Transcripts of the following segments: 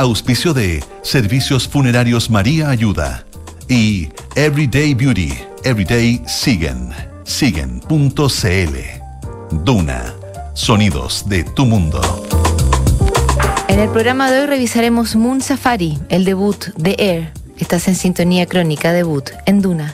Auspicio de Servicios Funerarios María Ayuda y Everyday Beauty, Everyday Siguen, siguen.cl. Duna, sonidos de tu mundo. En el programa de hoy revisaremos Moon Safari, el debut de Air. Estás en sintonía crónica debut en Duna.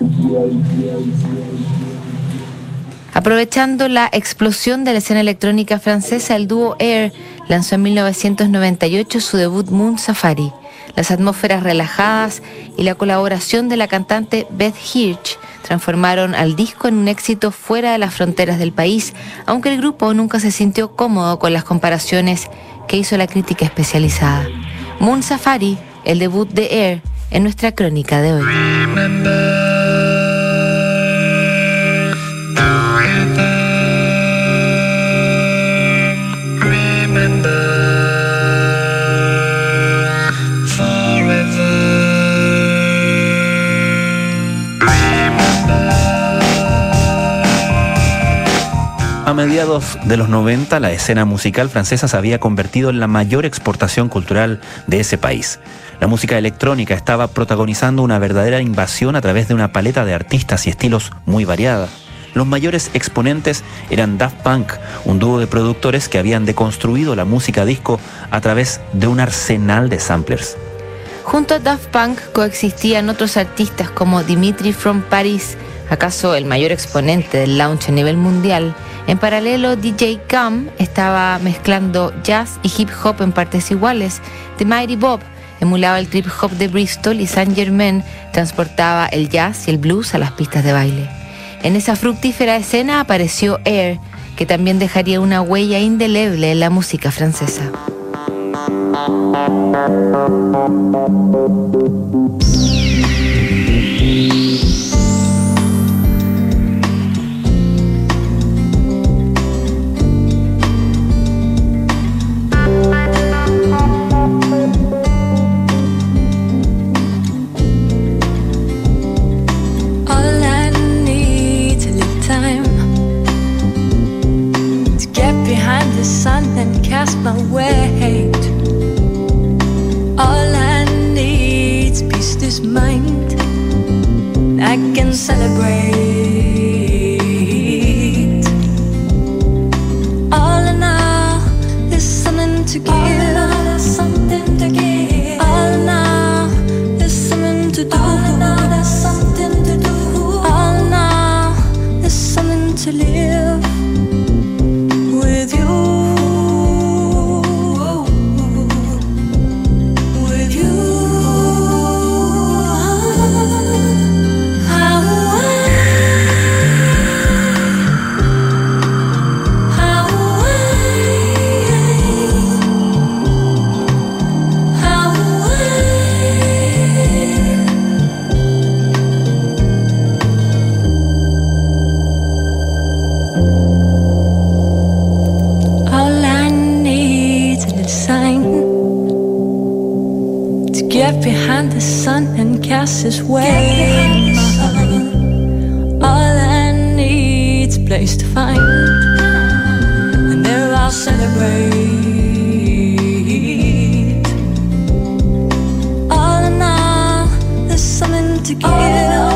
Aprovechando la explosión de la escena electrónica francesa, el dúo Air lanzó en 1998 su debut Moon Safari. Las atmósferas relajadas y la colaboración de la cantante Beth Hirsch transformaron al disco en un éxito fuera de las fronteras del país, aunque el grupo nunca se sintió cómodo con las comparaciones que hizo la crítica especializada. Moon Safari, el debut de Air, en nuestra crónica de hoy. A mediados de los 90, la escena musical francesa se había convertido en la mayor exportación cultural de ese país. La música electrónica estaba protagonizando una verdadera invasión a través de una paleta de artistas y estilos muy variada. Los mayores exponentes eran Daft Punk, un dúo de productores que habían deconstruido la música disco a través de un arsenal de samplers. Junto a Daft Punk coexistían otros artistas como Dimitri from Paris, acaso el mayor exponente del lounge a nivel mundial, en paralelo, DJ Cam estaba mezclando jazz y hip hop en partes iguales. The Mighty Bob emulaba el trip hop de Bristol y Saint Germain transportaba el jazz y el blues a las pistas de baile. En esa fructífera escena apareció Air, que también dejaría una huella indeleble en la música francesa. Cast my weight. All I need's peace, this mind. I can celebrate. All in all, there's something to give. All in all, there's something to give. All in all, there's something to do. All in all, there's something to do. All in all, there's something to live. His way. All I need's a place to find, and there I'll celebrate. All in all, there's something to give.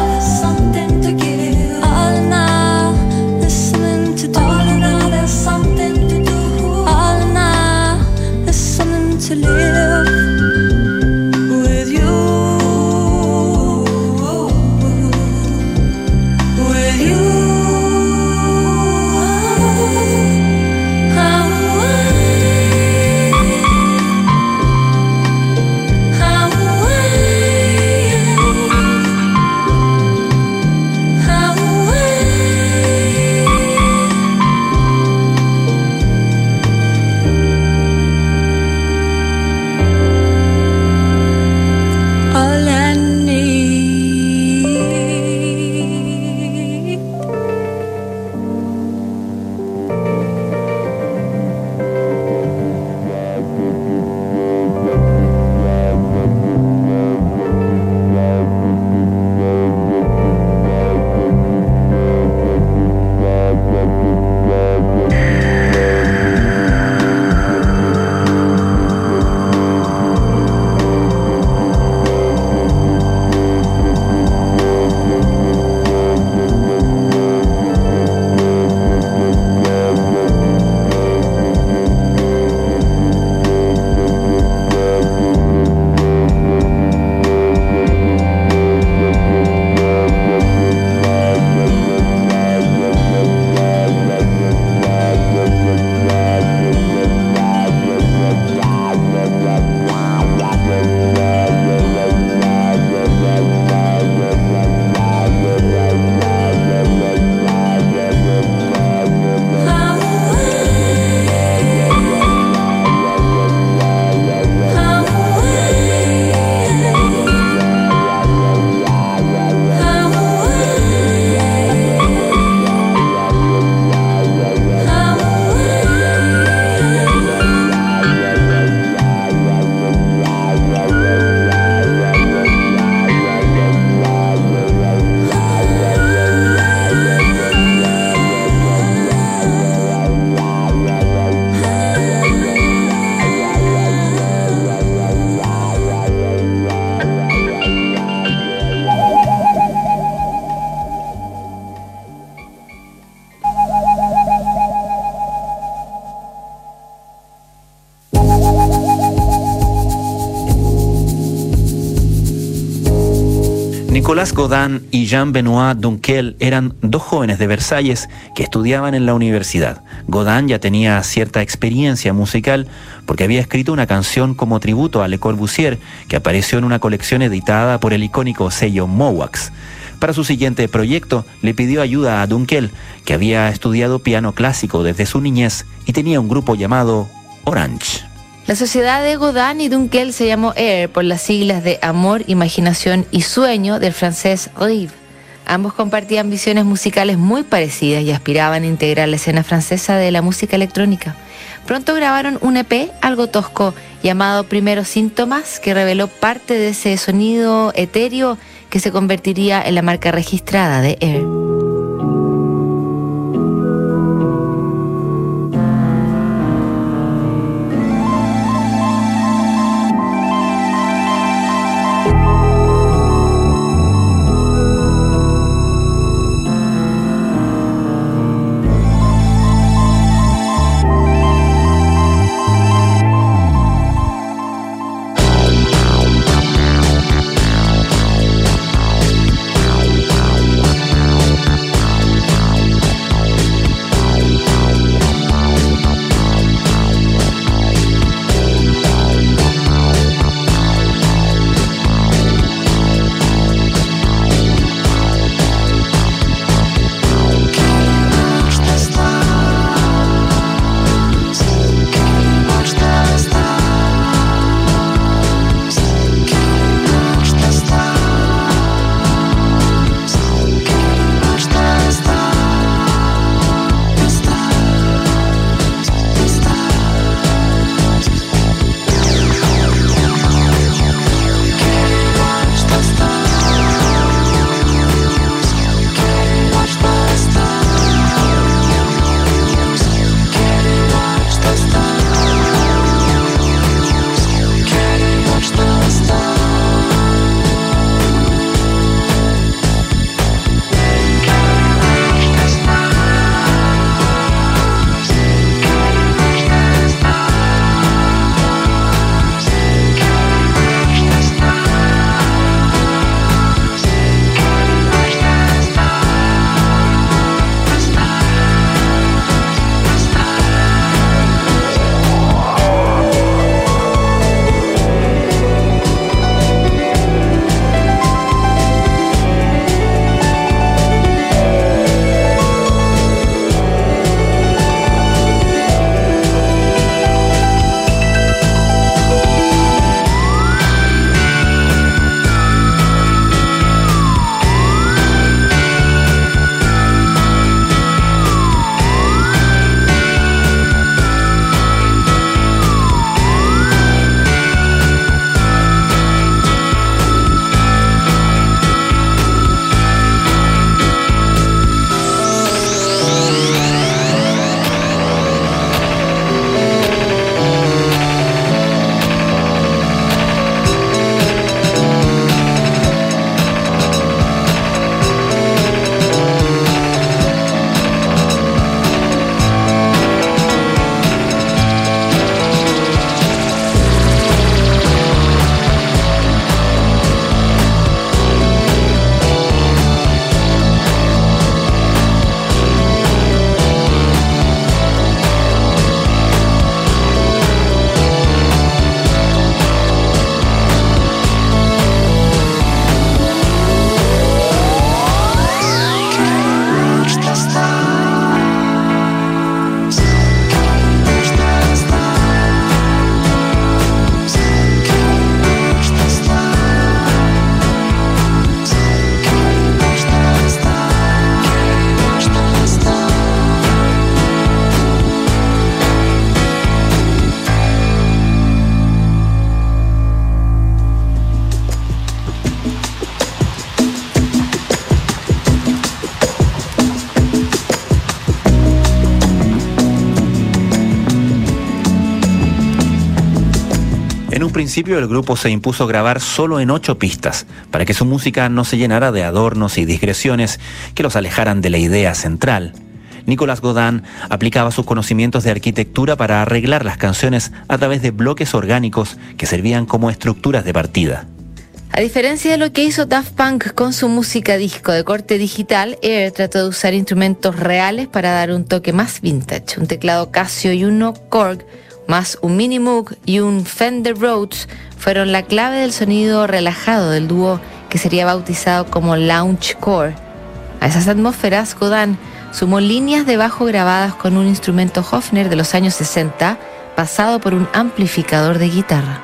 Nicolas Godin y Jean-Benoît Dunkel eran dos jóvenes de Versalles que estudiaban en la universidad. Godin ya tenía cierta experiencia musical porque había escrito una canción como tributo a Le Corbusier que apareció en una colección editada por el icónico sello Mowax. Para su siguiente proyecto le pidió ayuda a Dunkel, que había estudiado piano clásico desde su niñez y tenía un grupo llamado Orange. La sociedad de Godin y Dunkel se llamó Air por las siglas de Amor, Imaginación y Sueño del francés Rive. Ambos compartían visiones musicales muy parecidas y aspiraban a integrar la escena francesa de la música electrónica. Pronto grabaron un EP algo tosco llamado Primeros Síntomas que reveló parte de ese sonido etéreo que se convertiría en la marca registrada de Air. En un principio el grupo se impuso grabar solo en ocho pistas, para que su música no se llenara de adornos y digresiones que los alejaran de la idea central. Nicolas Godin aplicaba sus conocimientos de arquitectura para arreglar las canciones a través de bloques orgánicos que servían como estructuras de partida. A diferencia de lo que hizo Daft Punk con su música disco de corte digital, Air trató de usar instrumentos reales para dar un toque más vintage. Un teclado Casio y uno Korg, más un Mini Moog y un Fender Rhodes fueron la clave del sonido relajado del dúo que sería bautizado como Lounge Core. A esas atmósferas, Godin sumó líneas de bajo grabadas con un instrumento Hofner de los años 60, pasado por un amplificador de guitarra.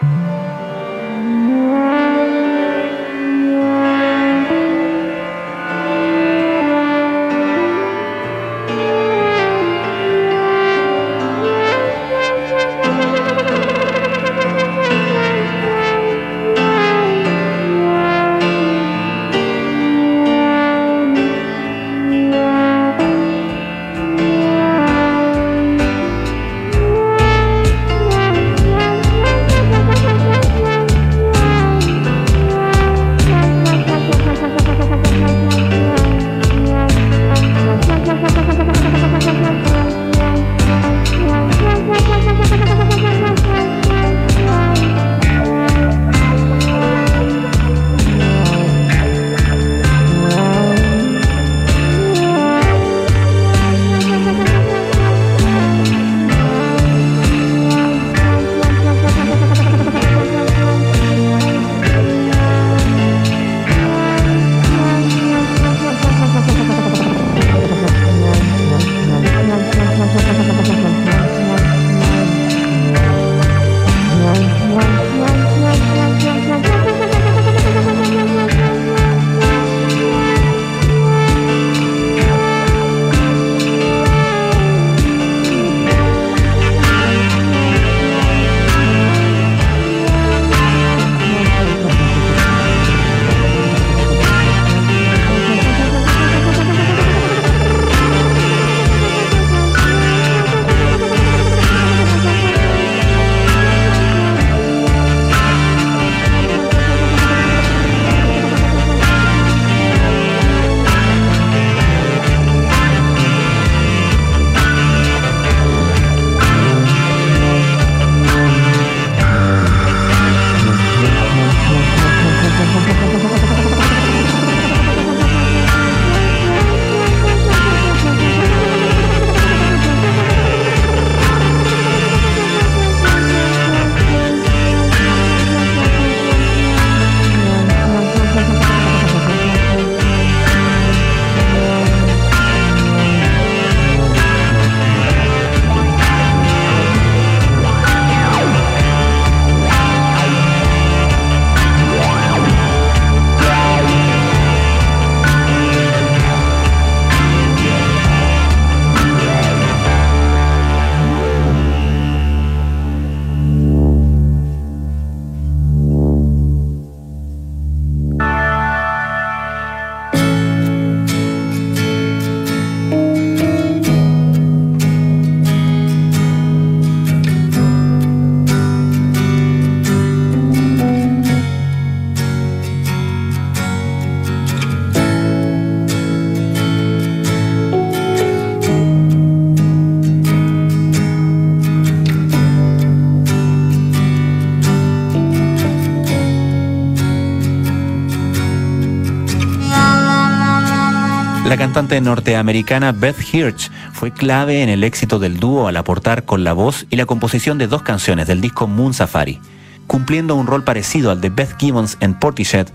Norteamericana Beth Hirsch fue clave en el éxito del dúo al aportar con la voz y la composición de dos canciones del disco Moon Safari. Cumpliendo un rol parecido al de Beth Gibbons en Portishead,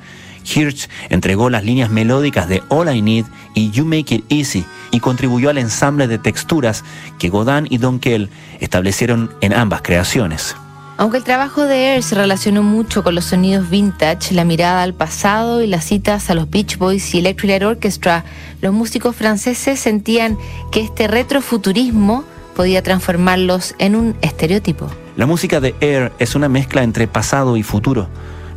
Hirsch entregó las líneas melódicas de All I Need y You Make It Easy y contribuyó al ensamble de texturas que Godin y Don Kell establecieron en ambas creaciones. Aunque el trabajo de Air se relacionó mucho con los sonidos vintage, la mirada al pasado y las citas a los Beach Boys y Electric Light Orchestra, los músicos franceses sentían que este retrofuturismo podía transformarlos en un estereotipo. La música de Air es una mezcla entre pasado y futuro.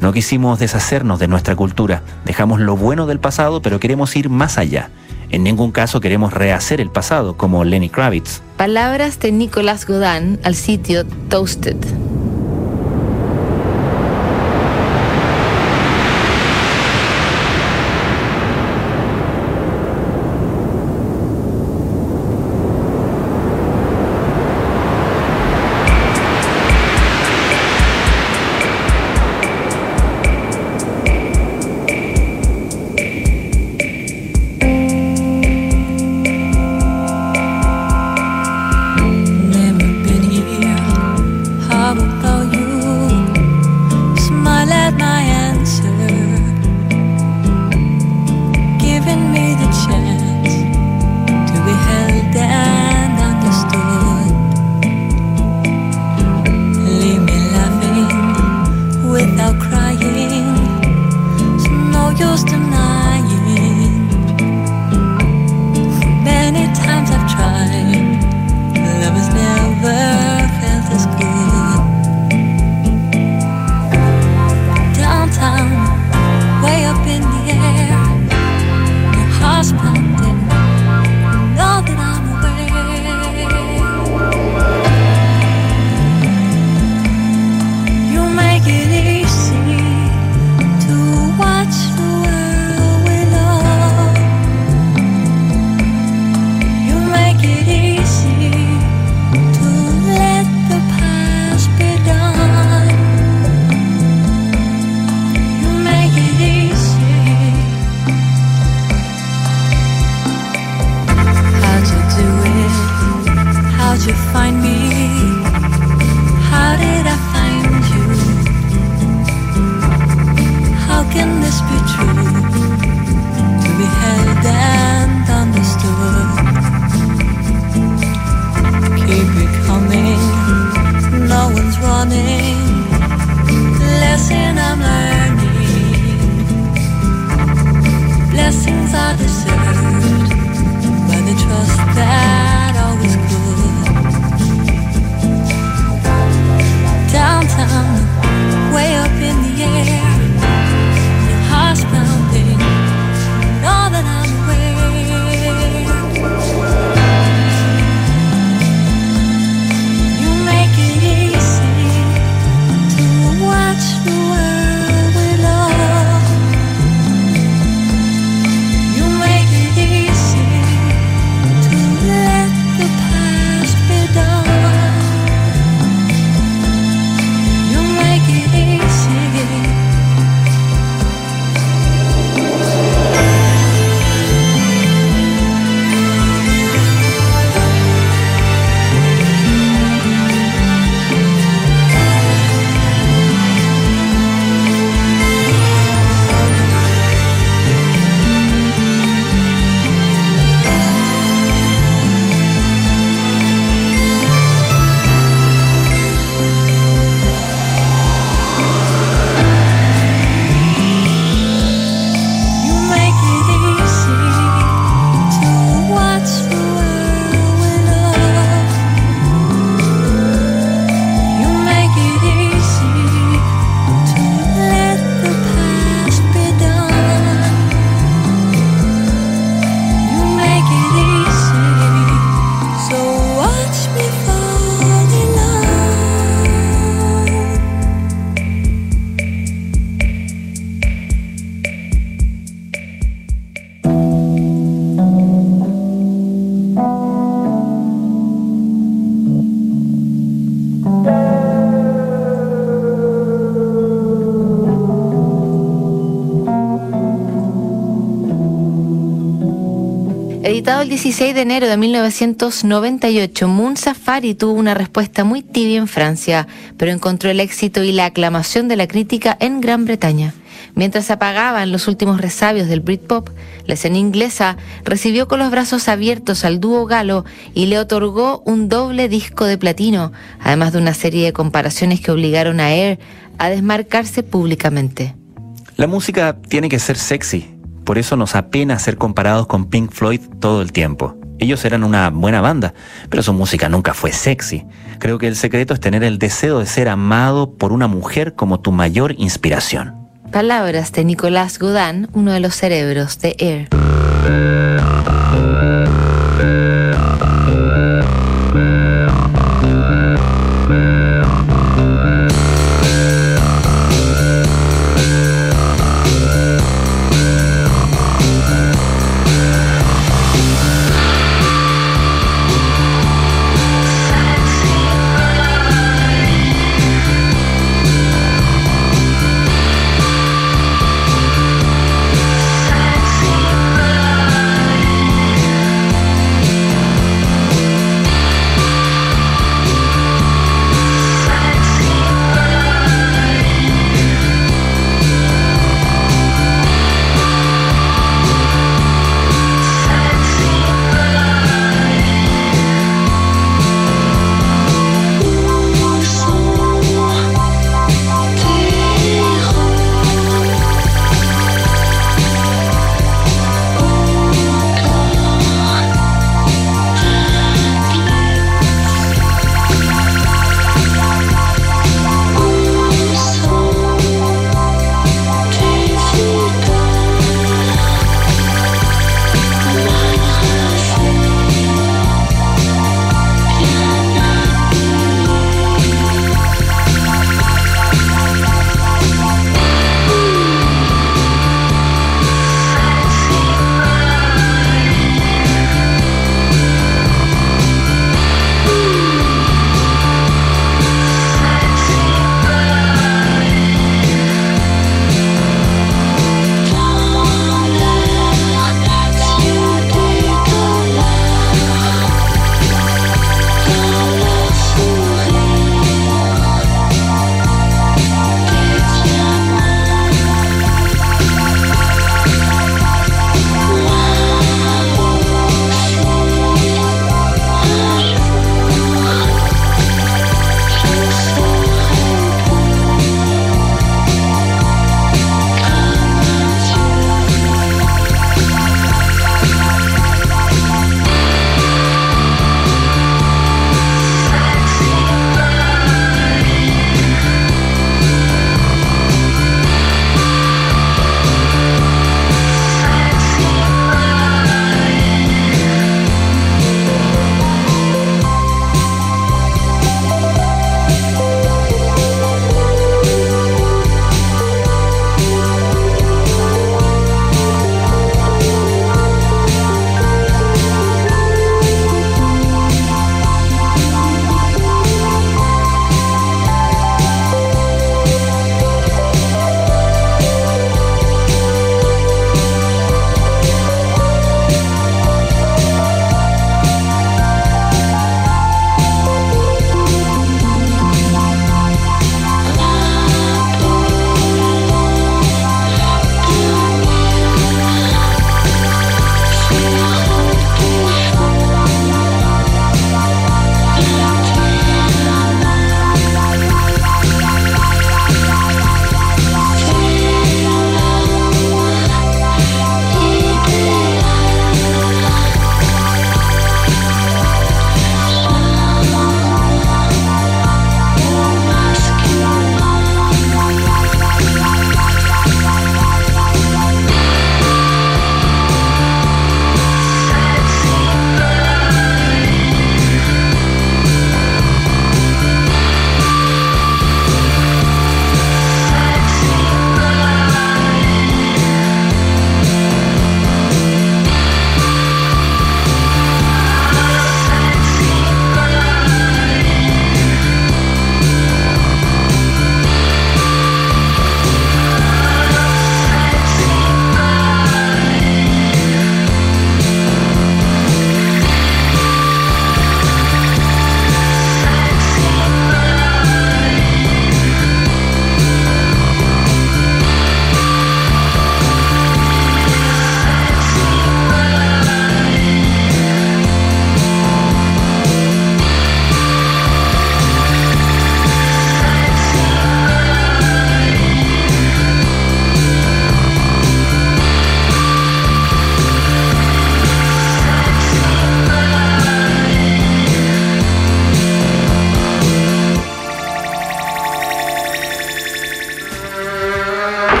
No quisimos deshacernos de nuestra cultura, dejamos lo bueno del pasado, pero queremos ir más allá. En ningún caso queremos rehacer el pasado, como Lenny Kravitz. Palabras de Nicolas Godin al sitio Toasted. 16 de enero de 1998, Moon Safari tuvo una respuesta muy tibia en Francia, pero encontró el éxito y la aclamación de la crítica en Gran Bretaña. Mientras apagaban los últimos resabios del Britpop, la escena inglesa recibió con los brazos abiertos al dúo galo y le otorgó un doble disco de platino, además de una serie de comparaciones que obligaron a Air a desmarcarse públicamente. La música tiene que ser sexy, por eso nos apena ser comparados con Pink Floyd todo el tiempo. Ellos eran una buena banda, pero su música nunca fue sexy. Creo que el secreto es tener el deseo de ser amado por una mujer como tu mayor inspiración. Palabras de Nicolás Godin, uno de los cerebros de Air.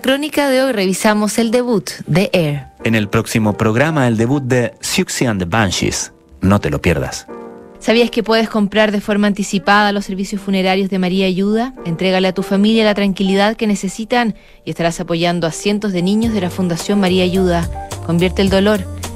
Nuestra crónica de hoy revisamos el debut de Air. En el próximo programa, el debut de Siouxsie and the Banshees. No te lo pierdas. ¿Sabías que puedes comprar de forma anticipada los servicios funerarios de María Ayuda? Entrégale a tu familia la tranquilidad que necesitan y estarás apoyando a cientos de niños de la Fundación María Ayuda. Convierte el dolor